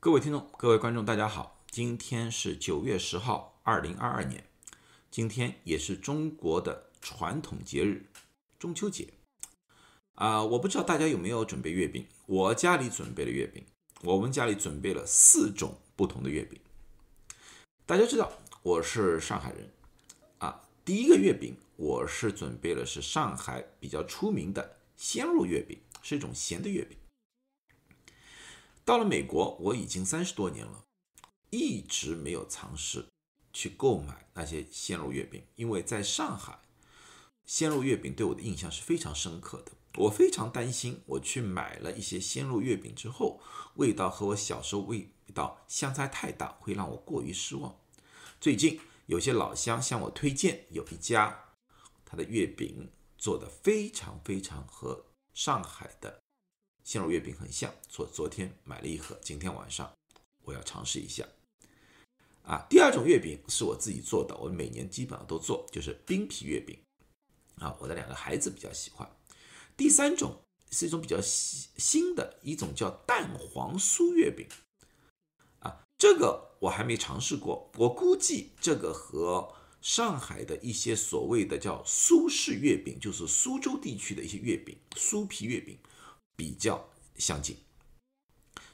各位听众、各位观众，大家好，今天是九月十号，二零二二年，今天也是中国的传统节日中秋节。啊，我不知道大家有没有准备月饼，我家里准备了月饼，我们家里准备了四种不同的月饼。大家知道我是上海人，啊，第一个月饼我是准备了是上海比较出名的鲜肉月饼，是一种咸的月饼。到了美国，我已经三十多年了，一直没有尝试去购买那些鲜肉月饼，因为在上海，鲜肉月饼对我的印象是非常深刻的。我非常担心，我去买了一些鲜肉月饼之后，味道和我小时候味道相差太大，会让我过于失望。最近有些老乡向我推荐有一家，他的月饼做的非常非常和上海的。鲜肉月饼很像，昨昨天买了一盒，今天晚上我要尝试一下。啊，第二种月饼是我自己做的，我每年基本上都做，就是冰皮月饼。啊，我的两个孩子比较喜欢。第三种是一种比较新新的一种叫蛋黄酥月饼。啊，这个我还没尝试过，我估计这个和上海的一些所谓的叫苏式月饼，就是苏州地区的一些月饼，酥皮月饼。比较相近，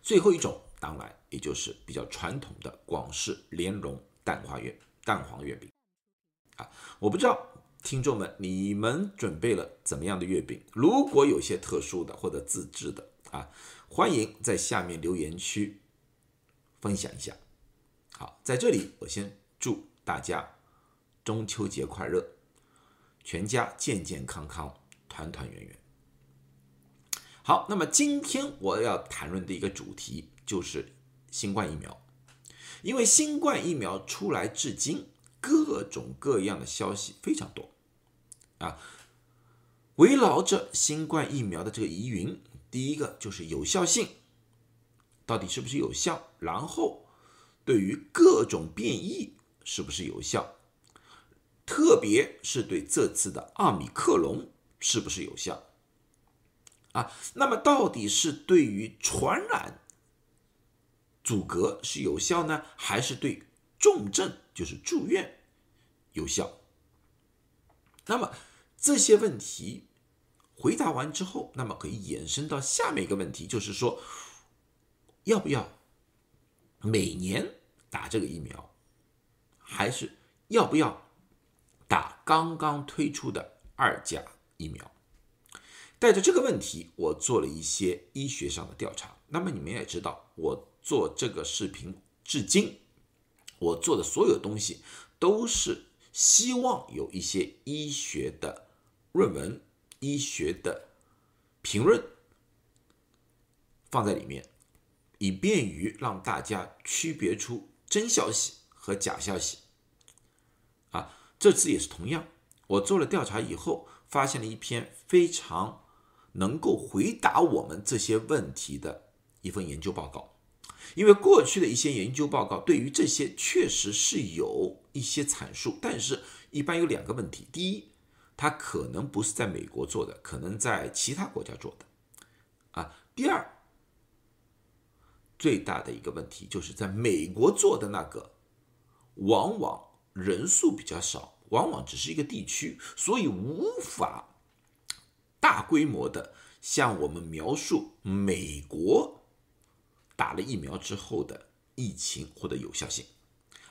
最后一种当然也就是比较传统的广式莲蓉蛋花月蛋黄月饼啊，我不知道听众们你们准备了怎么样的月饼？如果有些特殊的或者自制的啊，欢迎在下面留言区分享一下。好，在这里我先祝大家中秋节快乐，全家健健康康，团团圆圆。好，那么今天我要谈论的一个主题就是新冠疫苗，因为新冠疫苗出来至今，各种各样的消息非常多啊，围绕着新冠疫苗的这个疑云，第一个就是有效性，到底是不是有效？然后对于各种变异是不是有效？特别是对这次的奥米克戎是不是有效？啊，那么到底是对于传染阻隔是有效呢，还是对重症就是住院有效？那么这些问题回答完之后，那么可以衍生到下面一个问题，就是说要不要每年打这个疫苗，还是要不要打刚刚推出的二价疫苗？带着这个问题，我做了一些医学上的调查。那么你们也知道，我做这个视频至今，我做的所有东西都是希望有一些医学的论文、医学的评论放在里面，以便于让大家区别出真消息和假消息。啊，这次也是同样，我做了调查以后，发现了一篇非常。能够回答我们这些问题的一份研究报告，因为过去的一些研究报告对于这些确实是有一些阐述，但是一般有两个问题：第一，它可能不是在美国做的，可能在其他国家做的；啊，第二，最大的一个问题就是在美国做的那个，往往人数比较少，往往只是一个地区，所以无法。大规模的向我们描述美国打了疫苗之后的疫情或者有效性，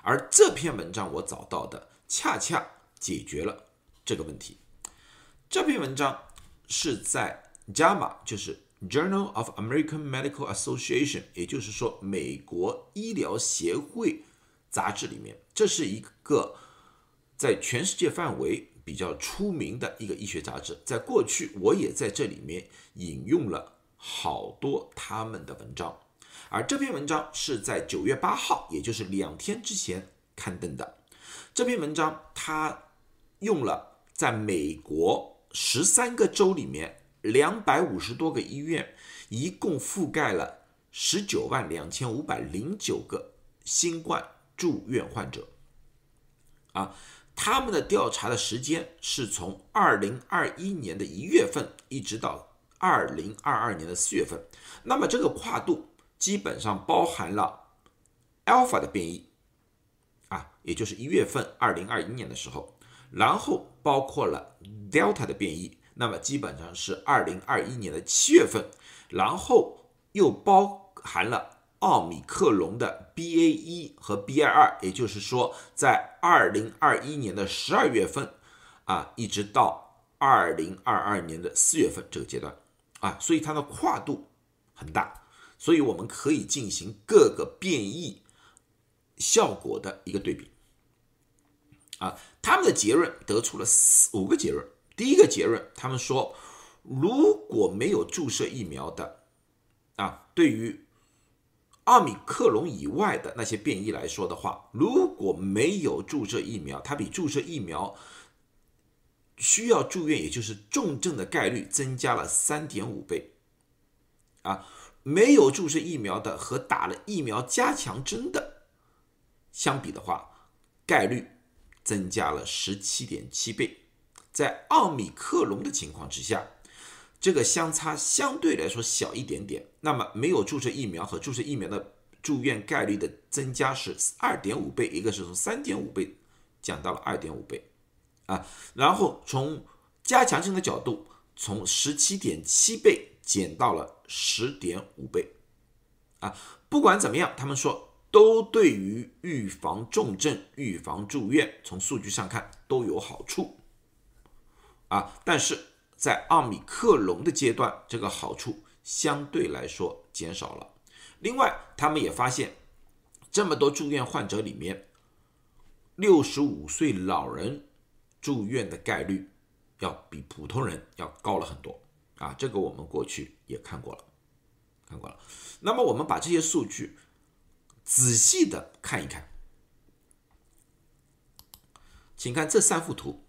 而这篇文章我找到的恰恰解决了这个问题。这篇文章是在 JAMA，就是 Journal of American Medical Association，也就是说美国医疗协会杂志里面，这是一个在全世界范围。比较出名的一个医学杂志，在过去我也在这里面引用了好多他们的文章，而这篇文章是在九月八号，也就是两天之前刊登的。这篇文章它用了在美国十三个州里面两百五十多个医院，一共覆盖了十九万两千五百零九个新冠住院患者，啊。他们的调查的时间是从二零二一年的一月份一直到二零二二年的四月份，那么这个跨度基本上包含了 Alpha 的变异啊，也就是一月份，二零二一年的时候，然后包括了 Delta 的变异，那么基本上是二零二一年的七月份，然后又包含了奥米克戎的 BA 一和 BA 二，也就是说，在二零二一年的十二月份啊，一直到二零二二年的四月份这个阶段啊，所以它的跨度很大。所以我们可以进行各个变异效果的一个对比，啊，他们的结论得出了四五个结论。第一个结论，他们说，如果没有注射疫苗的，啊，对于奥米克戎以外的那些变异来说的话，如果没有注射疫苗，它比注射疫苗需要住院，也就是重症的概率增加了三点五倍，啊。没有注射疫苗的和打了疫苗加强针的相比的话，概率增加了十七点七倍。在奥米克戎的情况之下，这个相差相对来说小一点点。那么没有注射疫苗和注射疫苗的住院概率的增加是二点五倍，一个是从三点五倍降到了二点五倍啊。然后从加强性的角度，从十七点七倍。减到了十点五倍，啊，不管怎么样，他们说都对于预防重症、预防住院，从数据上看都有好处，啊，但是在奥米克戎的阶段，这个好处相对来说减少了。另外，他们也发现，这么多住院患者里面，六十五岁老人住院的概率要比普通人要高了很多。啊，这个我们过去也看过了，看过了。那么我们把这些数据仔细的看一看，请看这三幅图。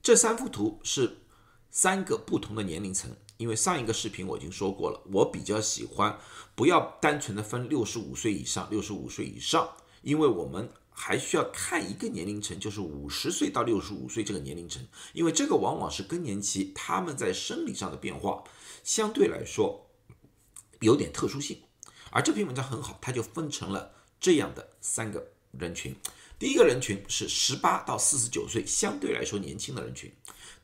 这三幅图是三个不同的年龄层，因为上一个视频我已经说过了，我比较喜欢不要单纯的分六十五岁以上、六十五岁以上，因为我们。还需要看一个年龄层，就是五十岁到六十五岁这个年龄层，因为这个往往是更年期，他们在生理上的变化相对来说有点特殊性。而这篇文章很好，它就分成了这样的三个人群：第一个人群是十八到四十九岁，相对来说年轻的人群；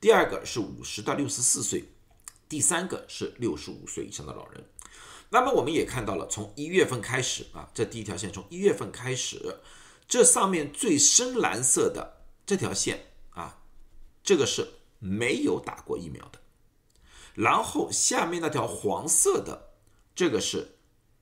第二个是五十到六十四岁；第三个是六十五岁以上的老人。那么我们也看到了，从一月份开始啊，这第一条线从一月份开始。这上面最深蓝色的这条线啊，这个是没有打过疫苗的。然后下面那条黄色的，这个是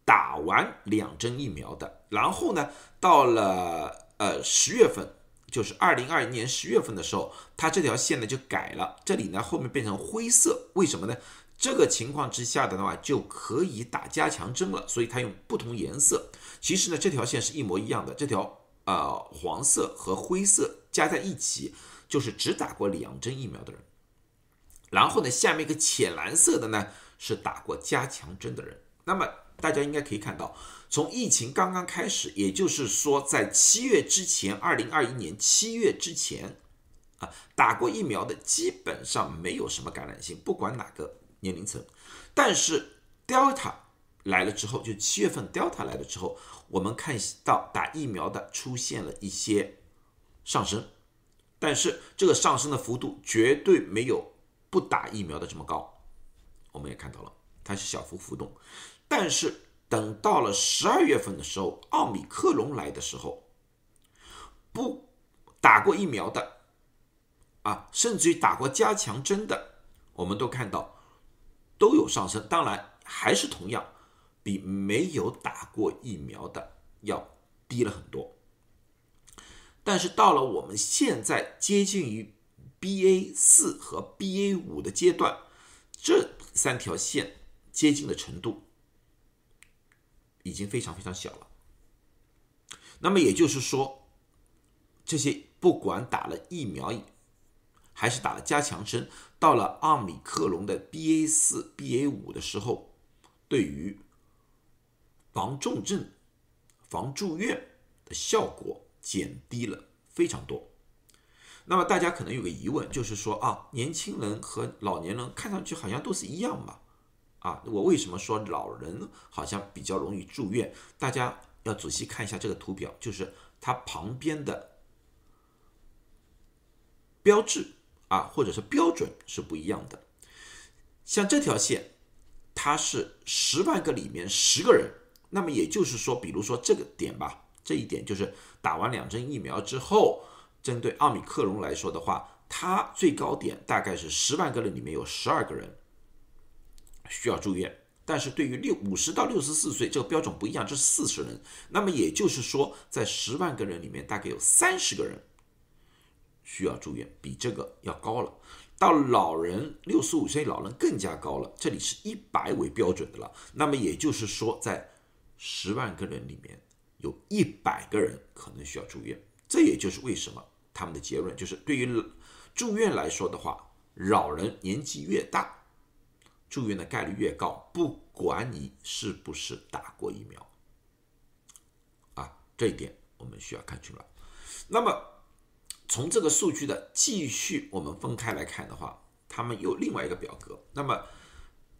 打完两针疫苗的。然后呢，到了呃十月份，就是二零二一年十月份的时候，它这条线呢就改了，这里呢后面变成灰色。为什么呢？这个情况之下的话就可以打加强针了，所以它用不同颜色。其实呢，这条线是一模一样的，这条。呃，黄色和灰色加在一起，就是只打过两针疫苗的人。然后呢，下面一个浅蓝色的呢，是打过加强针的人。那么大家应该可以看到，从疫情刚刚开始，也就是说在七月之前，二零二一年七月之前，啊，打过疫苗的基本上没有什么感染性，不管哪个年龄层。但是 Delta 来了之后，就七月份 Delta 来了之后。我们看到打疫苗的出现了一些上升，但是这个上升的幅度绝对没有不打疫苗的这么高。我们也看到了，它是小幅浮动。但是等到了十二月份的时候，奥米克戎来的时候，不打过疫苗的啊，甚至于打过加强针的，我们都看到都有上升。当然，还是同样。比没有打过疫苗的要低了很多，但是到了我们现在接近于 BA 四和 BA 五的阶段，这三条线接近的程度已经非常非常小了。那么也就是说，这些不管打了疫苗还是打了加强针，到了奥米克戎的 BA 四、BA 五的时候，对于防重症、防住院的效果减低了非常多。那么大家可能有个疑问，就是说啊，年轻人和老年人看上去好像都是一样嘛？啊。我为什么说老人好像比较容易住院？大家要仔细看一下这个图表，就是它旁边的标志啊，或者是标准是不一样的。像这条线，它是十万个里面十个人，那么也就是说，比如说这个点吧，这一点就是打完两针疫苗之后，针对奥密克戎来说的话。它最高点大概是十万个人里面有十二个人需要住院，但是对于六五十到六十四岁这个标准不一样，这是四十人。那么也就是说，在十万个人里面大概有三十个人需要住院，比这个要高了。到老人六十五岁老人更加高了，这里是一百为标准的了。那么也就是说，在十万个人里面有一百个人可能需要住院。这也就是为什么他们的结论就是对于。住院来说的话，老人年纪越大，住院的概率越高。不管你是不是打过疫苗，啊，这一点我们需要看清楚。那么从这个数据的继续我们分开来看的话，他们有另外一个表格。那么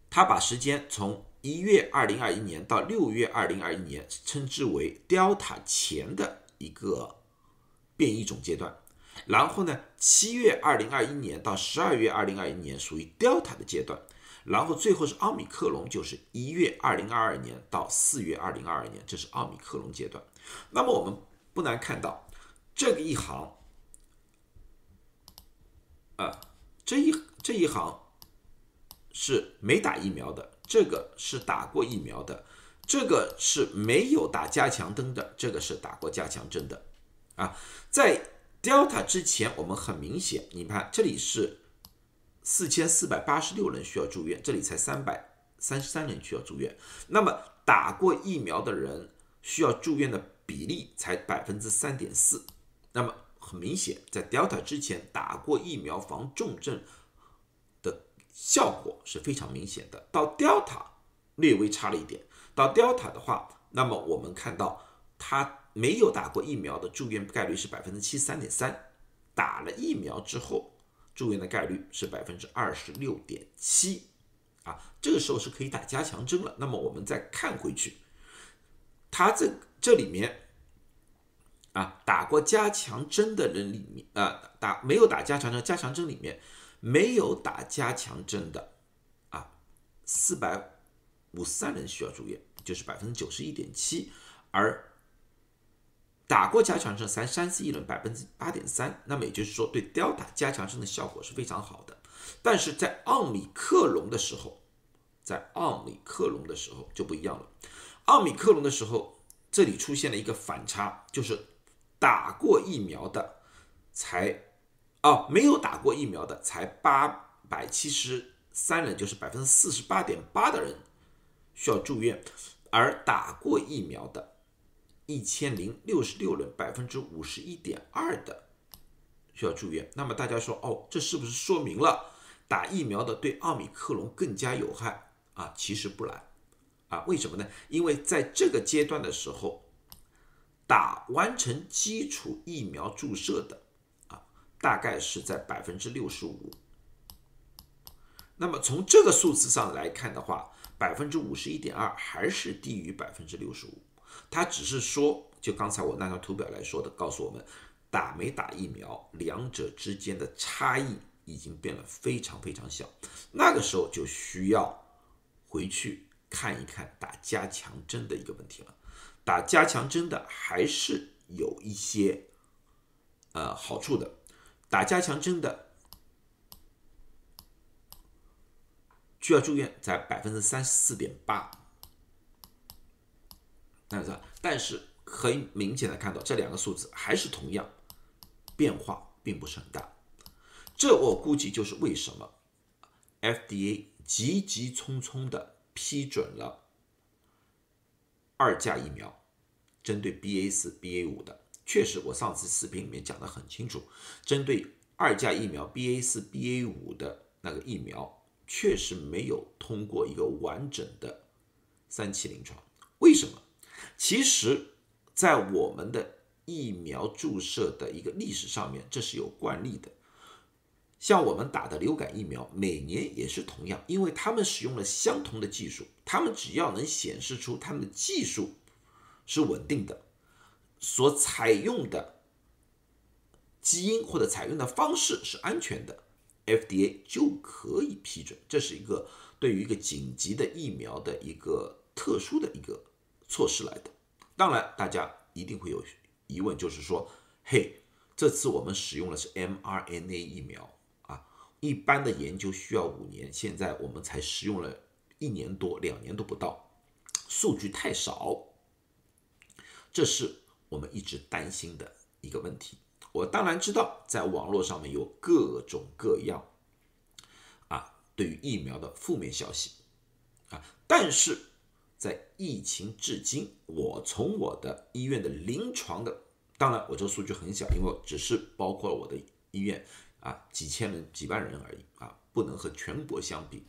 他把时间从一月二零二一年到六月二零二一年称之为 Delta 前的一个变异种阶段。然后呢，七月二零二一年到十二月二零二一年属于 Delta 的阶段，然后最后是奥密克戎，就是一月二零二二年到四月二零二二年，这是奥密克戎阶段。那么我们不难看到，这个一行，啊，这一这一行是没打疫苗的，这个是打过疫苗的，这个是没有打加强针的，这个是打过加强针的，啊，在。Delta 之前，我们很明显，你看这里是四千四百八十六人需要住院，这里才三百三十三人需要住院。那么打过疫苗的人需要住院的比例才百分之三点四。那么很明显，在 Delta 之前打过疫苗防重症的效果是非常明显的。到 Delta 略微差了一点。到 Delta 的话，那么我们看到他。没有打过疫苗的住院概率是百分之七十三点三，打了疫苗之后住院的概率是百分之二十六点七，啊，这个时候是可以打加强针了。那么我们再看回去，它这这里面啊，打过加强针的人里面啊，打没有打加强针，加强针里面没有打加强针的啊，四百五十三人需要住院，就是百分之九十一点七，而。打过加强针三三四亿人百分之八点三，那么也就是说对 Delta 加强针的效果是非常好的。但是在奥米克戎的时候，在奥米克戎的时候就不一样了。奥米克戎的时候，这里出现了一个反差，就是打过疫苗的才哦，没有打过疫苗的才八百七十三人，就是百分之四十八点八的人需要住院，而打过疫苗的。一千零六十六人，百分之五十一点二的需要住院。那么大家说，哦，这是不是说明了打疫苗的对奥密克戎更加有害啊？其实不然啊，为什么呢？因为在这个阶段的时候，打完成基础疫苗注射的啊，大概是在百分之六十五。那么从这个数字上来看的话，百分之五十一点二还是低于百分之六十五。他只是说，就刚才我那张图表来说的，告诉我们打没打疫苗，两者之间的差异已经变得非常非常小。那个时候就需要回去看一看打加强针的一个问题了。打加强针的还是有一些呃好处的，打加强针的需要住院在百分之三十四点八。但是，但是很明显的看到这两个数字还是同样，变化并不是很大。这我估计就是为什么 FDA 急急匆匆的批准了二价疫苗，针对 BA 四、BA 五的。确实，我上次视频里面讲的很清楚，针对二价疫苗 BA 四、BA 五的那个疫苗，确实没有通过一个完整的三期临床。为什么？其实，在我们的疫苗注射的一个历史上面，这是有惯例的。像我们打的流感疫苗，每年也是同样，因为他们使用了相同的技术，他们只要能显示出他们的技术是稳定的，所采用的基因或者采用的方式是安全的，FDA 就可以批准。这是一个对于一个紧急的疫苗的一个特殊的一个措施来的。当然，大家一定会有疑问，就是说，嘿，这次我们使用的是 mRNA 疫苗啊。一般的研究需要五年，现在我们才使用了一年多、两年都不到，数据太少，这是我们一直担心的一个问题。我当然知道，在网络上面有各种各样啊，对于疫苗的负面消息啊，但是在疫情至今，我从我的医院的临床的，当然我这个数据很小，因为只是包括了我的医院。啊，几千人、几万人而已啊，不能和全国相比。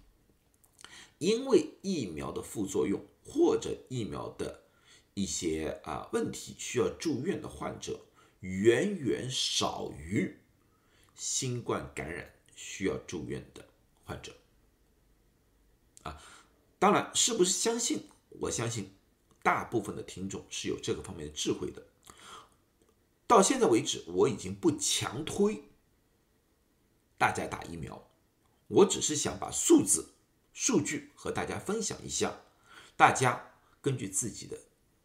因为疫苗的副作用或者疫苗的一些啊问题需要住院的患者，远远少于新冠感染需要住院的患者。啊，当然是不是相信？我相信大部分的听众是有这个方面的智慧的。到现在为止，我已经不强推。大家打疫苗，我只是想把数字、数据和大家分享一下，大家根据自己的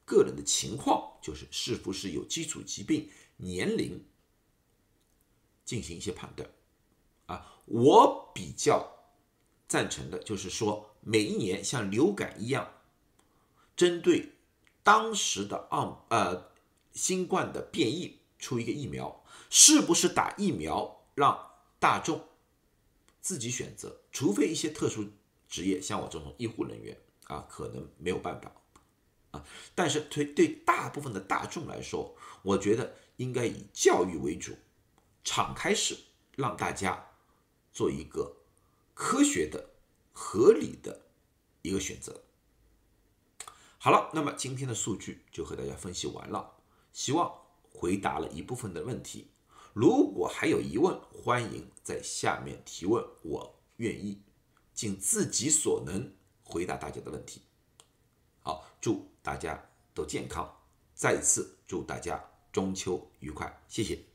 个人的情况，就是是不是有基础疾病、年龄，进行一些判断。啊，我比较赞成的就是说，每一年像流感一样，针对当时的奥呃新冠的变异出一个疫苗，是不是打疫苗让？大众自己选择，除非一些特殊职业，像我这种医护人员啊，可能没有办法啊。但是对对大部分的大众来说，我觉得应该以教育为主，敞开式，让大家做一个科学的、合理的一个选择。好了，那么今天的数据就和大家分析完了，希望回答了一部分的问题。如果还有疑问，欢迎在下面提问，我愿意尽自己所能回答大家的问题。好，祝大家都健康，再次祝大家中秋愉快，谢谢。